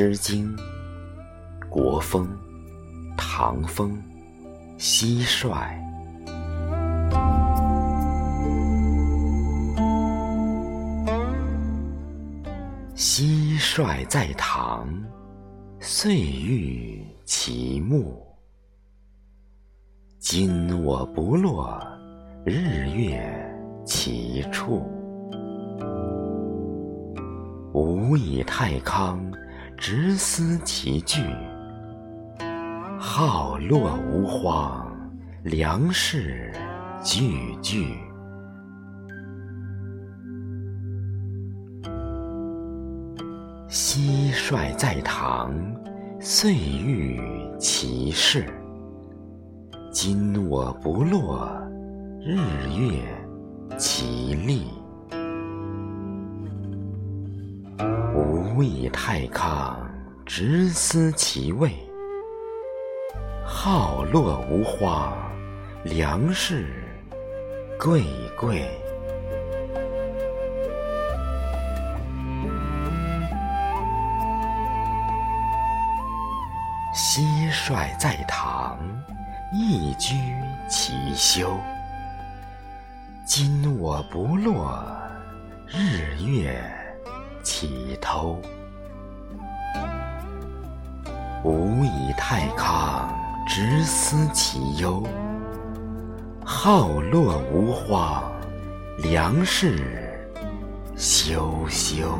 诗经》国风，唐风，蟋蟀。蟋蟀在堂，岁欲其木。今我不落，日月其处。吾以太康，直思其句。浩落无荒，粮食俱具。蟋蟀在堂，岁欲其事。今我不落，日月其力。吾以太康，直思其味。好落无花，粮食贵贵。蟋蟀在堂，一居其修。今我不落，日月起偷。无以太康，直思其忧。好落无荒，良士修修。